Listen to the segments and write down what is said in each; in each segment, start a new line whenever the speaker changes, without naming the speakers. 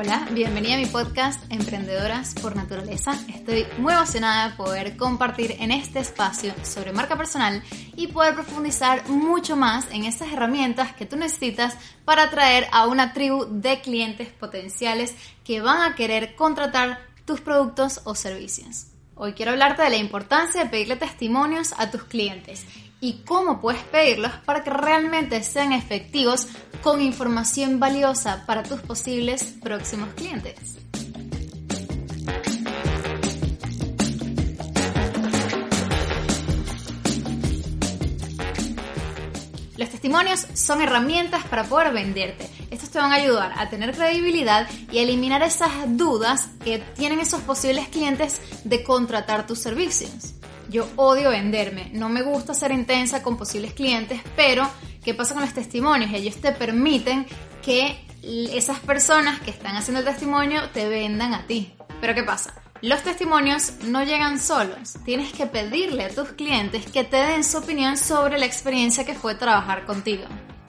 Hola, bienvenida a mi podcast Emprendedoras por Naturaleza. Estoy muy emocionada de poder compartir en este espacio sobre marca personal y poder profundizar mucho más en esas herramientas que tú necesitas para atraer a una tribu de clientes potenciales que van a querer contratar tus productos o servicios. Hoy quiero hablarte de la importancia de pedirle testimonios a tus clientes y cómo puedes pedirlos para que realmente sean efectivos con información valiosa para tus posibles próximos clientes. Los testimonios son herramientas para poder venderte. Estos te van a ayudar a tener credibilidad y a eliminar esas dudas que tienen esos posibles clientes de contratar tus servicios. Yo odio venderme, no me gusta ser intensa con posibles clientes, pero ¿qué pasa con los testimonios? Ellos te permiten que esas personas que están haciendo el testimonio te vendan a ti. Pero ¿qué pasa? Los testimonios no llegan solos. Tienes que pedirle a tus clientes que te den su opinión sobre la experiencia que fue trabajar contigo.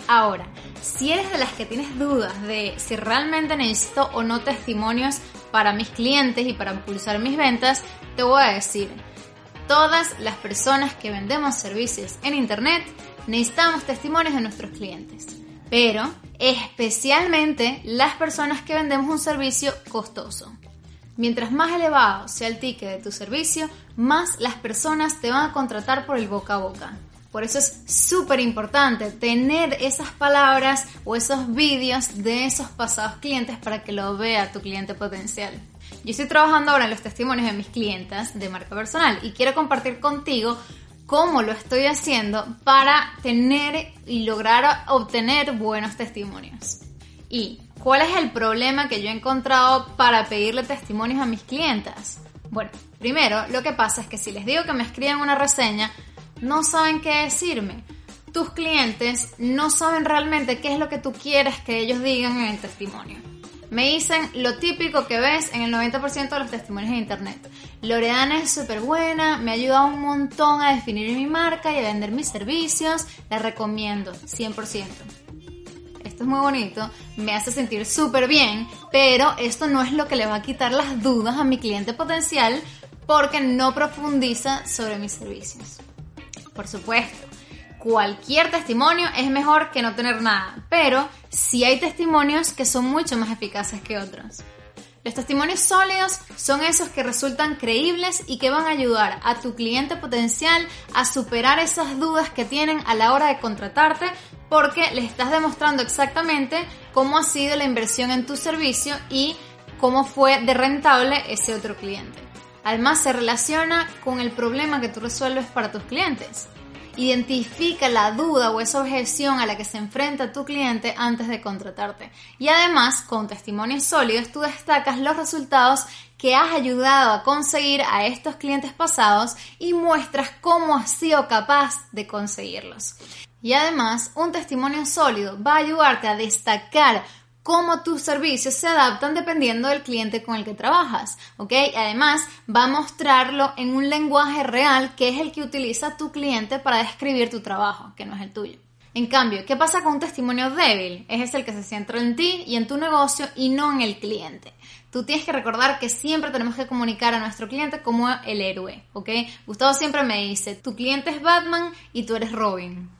Ahora, si eres de las que tienes dudas de si realmente necesito o no testimonios para mis clientes y para impulsar mis ventas, te voy a decir, todas las personas que vendemos servicios en Internet necesitamos testimonios de nuestros clientes, pero especialmente las personas que vendemos un servicio costoso. Mientras más elevado sea el ticket de tu servicio, más las personas te van a contratar por el boca a boca. Por eso es súper importante tener esas palabras o esos vídeos de esos pasados clientes para que lo vea tu cliente potencial. Yo estoy trabajando ahora en los testimonios de mis clientas de marca personal y quiero compartir contigo cómo lo estoy haciendo para tener y lograr obtener buenos testimonios. ¿Y cuál es el problema que yo he encontrado para pedirle testimonios a mis clientas? Bueno, primero lo que pasa es que si les digo que me escriban una reseña, no saben qué decirme. Tus clientes no saben realmente qué es lo que tú quieres que ellos digan en el testimonio. Me dicen lo típico que ves en el 90% de los testimonios de internet. Loredana es súper buena, me ha ayudado un montón a definir mi marca y a vender mis servicios, la recomiendo 100%. Esto es muy bonito, me hace sentir súper bien, pero esto no es lo que le va a quitar las dudas a mi cliente potencial porque no profundiza sobre mis servicios. Por supuesto, cualquier testimonio es mejor que no tener nada, pero sí hay testimonios que son mucho más eficaces que otros. Los testimonios sólidos son esos que resultan creíbles y que van a ayudar a tu cliente potencial a superar esas dudas que tienen a la hora de contratarte porque le estás demostrando exactamente cómo ha sido la inversión en tu servicio y cómo fue de rentable ese otro cliente. Además se relaciona con el problema que tú resuelves para tus clientes. Identifica la duda o esa objeción a la que se enfrenta tu cliente antes de contratarte. Y además, con testimonios sólidos, tú destacas los resultados que has ayudado a conseguir a estos clientes pasados y muestras cómo has sido capaz de conseguirlos. Y además, un testimonio sólido va a ayudarte a destacar cómo tus servicios se adaptan dependiendo del cliente con el que trabajas, ¿ok? Además, va a mostrarlo en un lenguaje real que es el que utiliza tu cliente para describir tu trabajo, que no es el tuyo. En cambio, ¿qué pasa con un testimonio débil? Es el que se centra en ti y en tu negocio y no en el cliente. Tú tienes que recordar que siempre tenemos que comunicar a nuestro cliente como el héroe, ¿ok? Gustavo siempre me dice, tu cliente es Batman y tú eres Robin.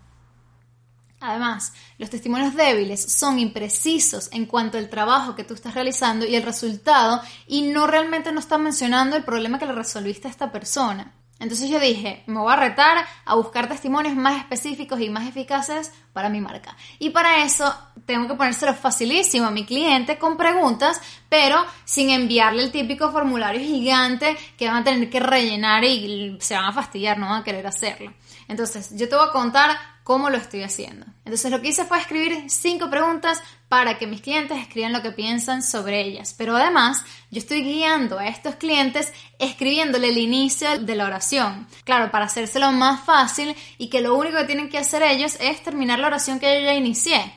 Además, los testimonios débiles son imprecisos en cuanto al trabajo que tú estás realizando y el resultado y no realmente no están mencionando el problema que le resolviste a esta persona. Entonces yo dije, me voy a retar a buscar testimonios más específicos y más eficaces para mi marca. Y para eso tengo que ponérselo facilísimo a mi cliente con preguntas, pero sin enviarle el típico formulario gigante que van a tener que rellenar y se van a fastidiar, no van a querer hacerlo. Entonces, yo te voy a contar cómo lo estoy haciendo. Entonces, lo que hice fue escribir cinco preguntas para que mis clientes escriban lo que piensan sobre ellas. Pero además, yo estoy guiando a estos clientes escribiéndole el inicio de la oración. Claro, para hacérselo más fácil y que lo único que tienen que hacer ellos es terminar la oración que yo ya inicié.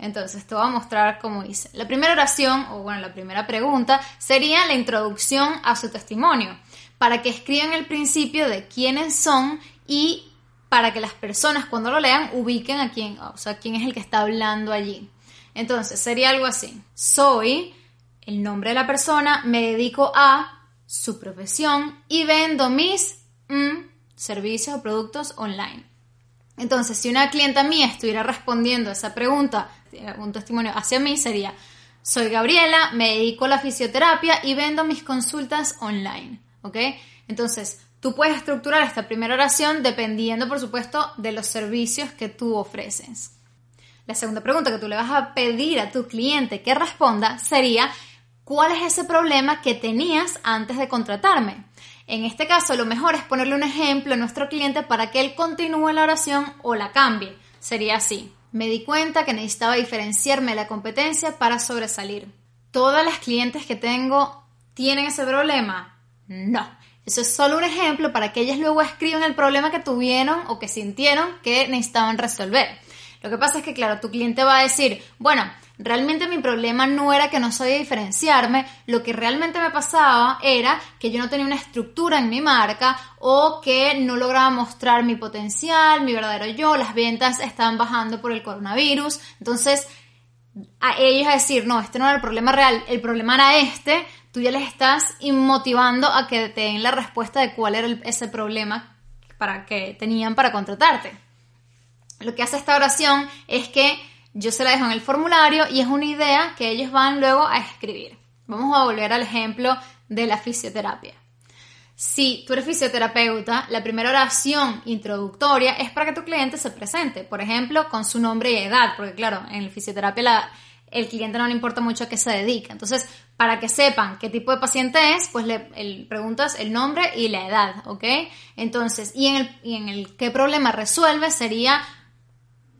Entonces, te voy a mostrar cómo hice. La primera oración, o bueno, la primera pregunta, sería la introducción a su testimonio, para que escriban el principio de quiénes son y para que las personas cuando lo lean ubiquen a quién, o sea, quién es el que está hablando allí. Entonces, sería algo así. Soy el nombre de la persona, me dedico a su profesión y vendo mis mm, servicios o productos online. Entonces, si una clienta mía estuviera respondiendo esa pregunta, un testimonio hacia mí sería, soy Gabriela, me dedico a la fisioterapia y vendo mis consultas online. ¿Ok? Entonces, tú puedes estructurar esta primera oración dependiendo, por supuesto, de los servicios que tú ofreces. La segunda pregunta que tú le vas a pedir a tu cliente que responda sería, ¿cuál es ese problema que tenías antes de contratarme? En este caso, lo mejor es ponerle un ejemplo a nuestro cliente para que él continúe la oración o la cambie. Sería así. Me di cuenta que necesitaba diferenciarme de la competencia para sobresalir. ¿Todas las clientes que tengo tienen ese problema? No. Eso es solo un ejemplo para que ellas luego escriban el problema que tuvieron o que sintieron que necesitaban resolver. Lo que pasa es que, claro, tu cliente va a decir, bueno, realmente mi problema no era que no sabía diferenciarme, lo que realmente me pasaba era que yo no tenía una estructura en mi marca o que no lograba mostrar mi potencial, mi verdadero yo, las ventas estaban bajando por el coronavirus. Entonces, a ellos a decir, no, este no era el problema real, el problema era este, tú ya les estás motivando a que te den la respuesta de cuál era ese problema para que tenían para contratarte. Lo que hace esta oración es que yo se la dejo en el formulario y es una idea que ellos van luego a escribir. Vamos a volver al ejemplo de la fisioterapia. Si tú eres fisioterapeuta, la primera oración introductoria es para que tu cliente se presente, por ejemplo, con su nombre y edad, porque claro, en la fisioterapia la, el cliente no le importa mucho a qué se dedica. Entonces, para que sepan qué tipo de paciente es, pues le preguntas el nombre y la edad, ¿ok? Entonces, y en, el, y en el qué problema resuelve sería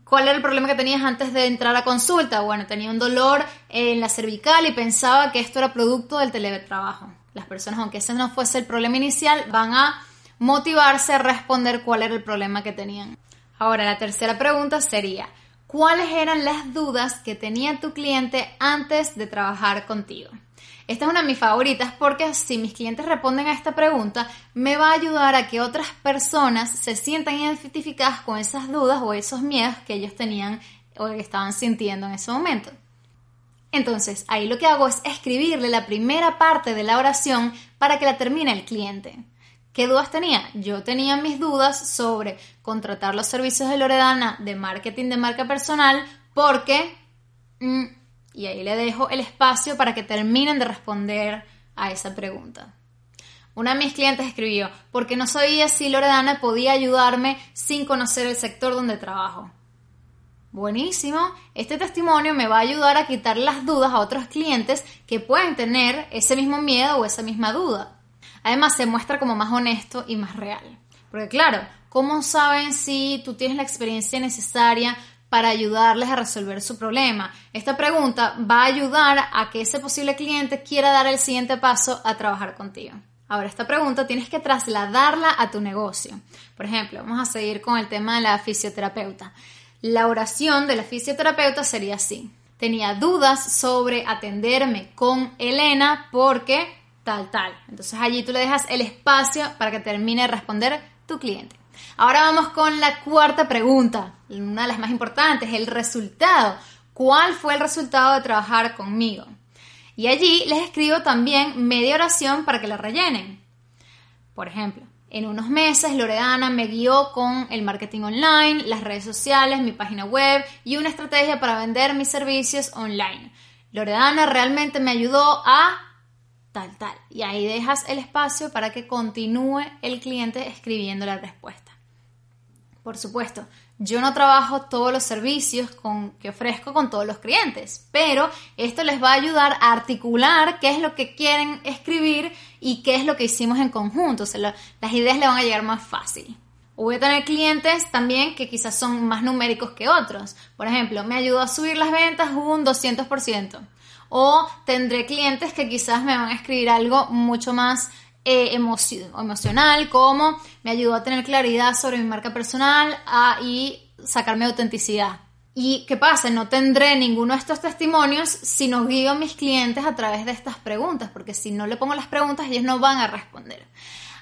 ¿Cuál era el problema que tenías antes de entrar a consulta? Bueno, tenía un dolor en la cervical y pensaba que esto era producto del teletrabajo. Las personas, aunque ese no fuese el problema inicial, van a motivarse a responder cuál era el problema que tenían. Ahora, la tercera pregunta sería, ¿cuáles eran las dudas que tenía tu cliente antes de trabajar contigo? Esta es una de mis favoritas porque si mis clientes responden a esta pregunta, me va a ayudar a que otras personas se sientan identificadas con esas dudas o esos miedos que ellos tenían o que estaban sintiendo en ese momento. Entonces, ahí lo que hago es escribirle la primera parte de la oración para que la termine el cliente. ¿Qué dudas tenía? Yo tenía mis dudas sobre contratar los servicios de Loredana de marketing de marca personal porque mm, y ahí le dejo el espacio para que terminen de responder a esa pregunta. Una de mis clientes escribió, porque no sabía si Loredana podía ayudarme sin conocer el sector donde trabajo. Buenísimo, este testimonio me va a ayudar a quitar las dudas a otros clientes que pueden tener ese mismo miedo o esa misma duda. Además, se muestra como más honesto y más real. Porque claro, ¿cómo saben si tú tienes la experiencia necesaria para ayudarles a resolver su problema. Esta pregunta va a ayudar a que ese posible cliente quiera dar el siguiente paso a trabajar contigo. Ahora, esta pregunta tienes que trasladarla a tu negocio. Por ejemplo, vamos a seguir con el tema de la fisioterapeuta. La oración de la fisioterapeuta sería así. Tenía dudas sobre atenderme con Elena porque tal, tal. Entonces allí tú le dejas el espacio para que termine de responder tu cliente. Ahora vamos con la cuarta pregunta, una de las más importantes, el resultado. ¿Cuál fue el resultado de trabajar conmigo? Y allí les escribo también media oración para que la rellenen. Por ejemplo, en unos meses Loredana me guió con el marketing online, las redes sociales, mi página web y una estrategia para vender mis servicios online. Loredana realmente me ayudó a tal. Y ahí dejas el espacio para que continúe el cliente escribiendo la respuesta. Por supuesto, yo no trabajo todos los servicios que ofrezco con todos los clientes, pero esto les va a ayudar a articular qué es lo que quieren escribir y qué es lo que hicimos en conjunto. Las ideas le van a llegar más fácil. voy a tener clientes también que quizás son más numéricos que otros. Por ejemplo, me ayudó a subir las ventas un 200%. O tendré clientes que quizás me van a escribir algo mucho más eh, emocional, como me ayudó a tener claridad sobre mi marca personal y sacarme autenticidad. ¿Y qué pasa? No tendré ninguno de estos testimonios si no guío a mis clientes a través de estas preguntas, porque si no le pongo las preguntas, ellos no van a responder.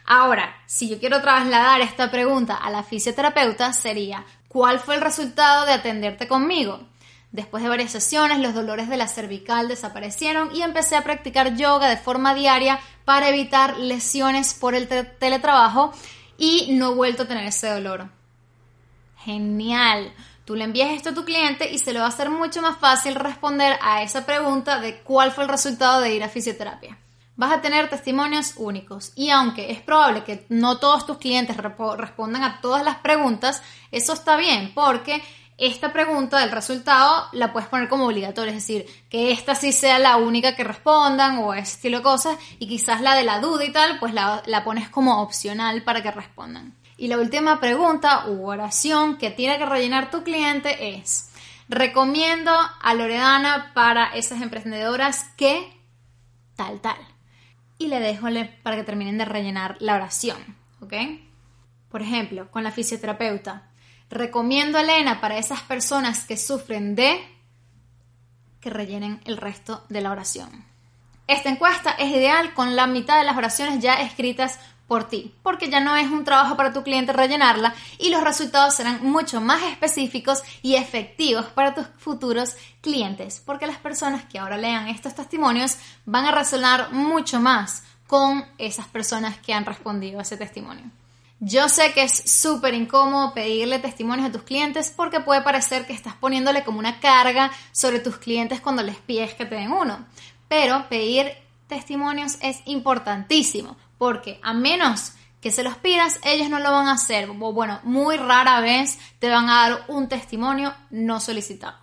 Ahora, si yo quiero trasladar esta pregunta a la fisioterapeuta, sería, ¿cuál fue el resultado de atenderte conmigo? Después de varias sesiones, los dolores de la cervical desaparecieron y empecé a practicar yoga de forma diaria para evitar lesiones por el teletrabajo y no he vuelto a tener ese dolor. Genial. Tú le envías esto a tu cliente y se le va a hacer mucho más fácil responder a esa pregunta de cuál fue el resultado de ir a fisioterapia. Vas a tener testimonios únicos y aunque es probable que no todos tus clientes respondan a todas las preguntas, eso está bien porque esta pregunta del resultado la puedes poner como obligatoria, es decir, que esta sí sea la única que respondan o ese estilo de cosas y quizás la de la duda y tal, pues la, la pones como opcional para que respondan. Y la última pregunta u oración que tiene que rellenar tu cliente es, recomiendo a Loredana para esas emprendedoras que tal, tal. Y le dejo para que terminen de rellenar la oración, ¿ok? Por ejemplo, con la fisioterapeuta Recomiendo a Elena para esas personas que sufren de que rellenen el resto de la oración. Esta encuesta es ideal con la mitad de las oraciones ya escritas por ti, porque ya no es un trabajo para tu cliente rellenarla y los resultados serán mucho más específicos y efectivos para tus futuros clientes, porque las personas que ahora lean estos testimonios van a resonar mucho más con esas personas que han respondido a ese testimonio. Yo sé que es súper incómodo pedirle testimonios a tus clientes porque puede parecer que estás poniéndole como una carga sobre tus clientes cuando les pides que te den uno. Pero pedir testimonios es importantísimo porque a menos que se los pidas, ellos no lo van a hacer. Bueno, muy rara vez te van a dar un testimonio no solicitado.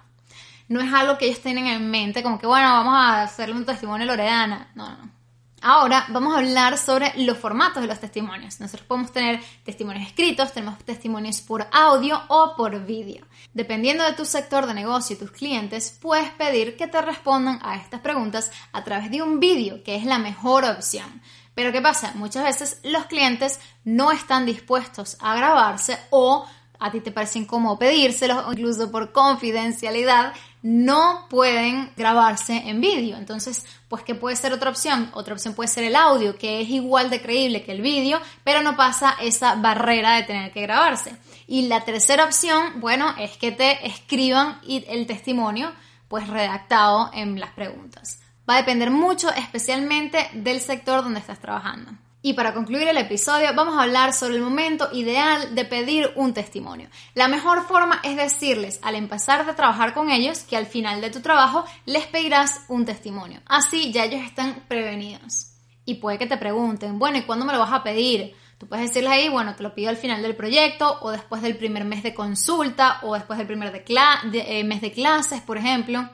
No es algo que ellos tienen en mente, como que bueno, vamos a hacerle un testimonio a Loredana. No, no. Ahora vamos a hablar sobre los formatos de los testimonios. Nosotros podemos tener testimonios escritos, tenemos testimonios por audio o por vídeo. Dependiendo de tu sector de negocio y tus clientes, puedes pedir que te respondan a estas preguntas a través de un vídeo, que es la mejor opción. Pero ¿qué pasa? Muchas veces los clientes no están dispuestos a grabarse o a ti te parece incómodo pedírselos incluso por confidencialidad no pueden grabarse en vídeo. Entonces, pues, ¿qué puede ser otra opción? Otra opción puede ser el audio, que es igual de creíble que el vídeo, pero no pasa esa barrera de tener que grabarse. Y la tercera opción, bueno, es que te escriban el testimonio, pues, redactado en las preguntas. Va a depender mucho, especialmente del sector donde estás trabajando. Y para concluir el episodio vamos a hablar sobre el momento ideal de pedir un testimonio. La mejor forma es decirles al empezar de trabajar con ellos que al final de tu trabajo les pedirás un testimonio. Así ya ellos están prevenidos. Y puede que te pregunten, bueno, ¿y cuándo me lo vas a pedir? Tú puedes decirles ahí, bueno, te lo pido al final del proyecto o después del primer mes de consulta o después del primer eh, mes de clases, por ejemplo.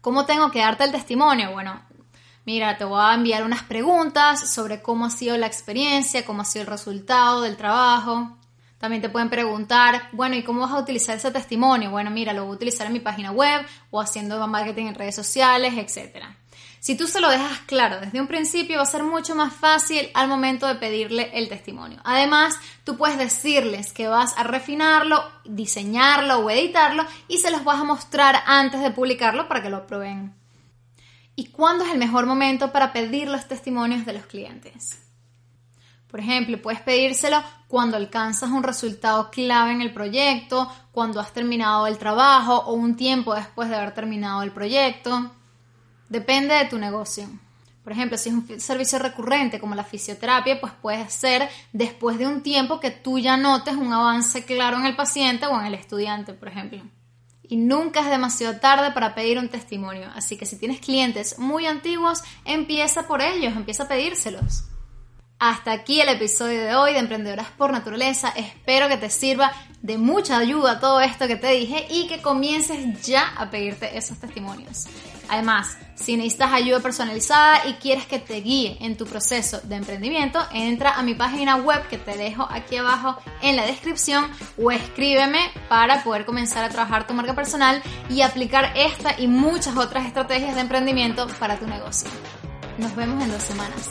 ¿Cómo tengo que darte el testimonio? Bueno, mira, te voy a enviar unas preguntas sobre cómo ha sido la experiencia, cómo ha sido el resultado del trabajo. También te pueden preguntar, bueno, ¿y cómo vas a utilizar ese testimonio? Bueno, mira, lo voy a utilizar en mi página web o haciendo marketing en redes sociales, etc. Si tú se lo dejas claro desde un principio, va a ser mucho más fácil al momento de pedirle el testimonio. Además, tú puedes decirles que vas a refinarlo, diseñarlo o editarlo y se los vas a mostrar antes de publicarlo para que lo prueben y cuándo es el mejor momento para pedir los testimonios de los clientes. Por ejemplo, puedes pedírselo cuando alcanzas un resultado clave en el proyecto, cuando has terminado el trabajo o un tiempo después de haber terminado el proyecto. Depende de tu negocio. Por ejemplo, si es un servicio recurrente como la fisioterapia, pues puede ser después de un tiempo que tú ya notes un avance claro en el paciente o en el estudiante, por ejemplo y nunca es demasiado tarde para pedir un testimonio. Así que si tienes clientes muy antiguos, empieza por ellos, empieza a pedírselos. Hasta aquí el episodio de hoy de Emprendedoras por Naturaleza. Espero que te sirva de mucha ayuda todo esto que te dije y que comiences ya a pedirte esos testimonios. Además, si necesitas ayuda personalizada y quieres que te guíe en tu proceso de emprendimiento, entra a mi página web que te dejo aquí abajo en la descripción o escríbeme para poder comenzar a trabajar tu marca personal y aplicar esta y muchas otras estrategias de emprendimiento para tu negocio. Nos vemos en dos semanas.